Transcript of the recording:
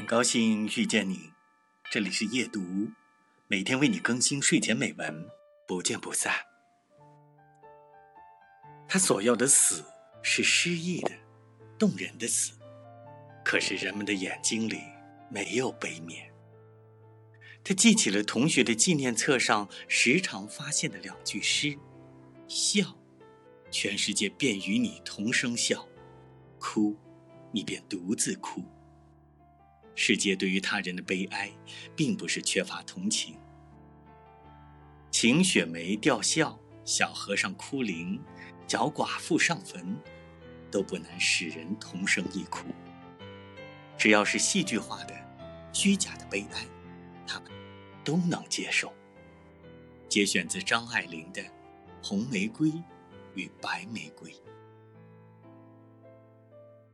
很高兴遇见你，这里是夜读，每天为你更新睡前美文，不见不散。他所要的死是诗意的、动人的死，可是人们的眼睛里没有悲悯。他记起了同学的纪念册上时常发现的两句诗：“笑，全世界便与你同声笑；哭，你便独自哭。”世界对于他人的悲哀，并不是缺乏同情。晴雪梅吊孝，小和尚哭灵，脚寡妇上坟，都不难使人同声一哭。只要是戏剧化的、虚假的悲哀，他们都能接受。节选自张爱玲的《红玫瑰与白玫瑰》。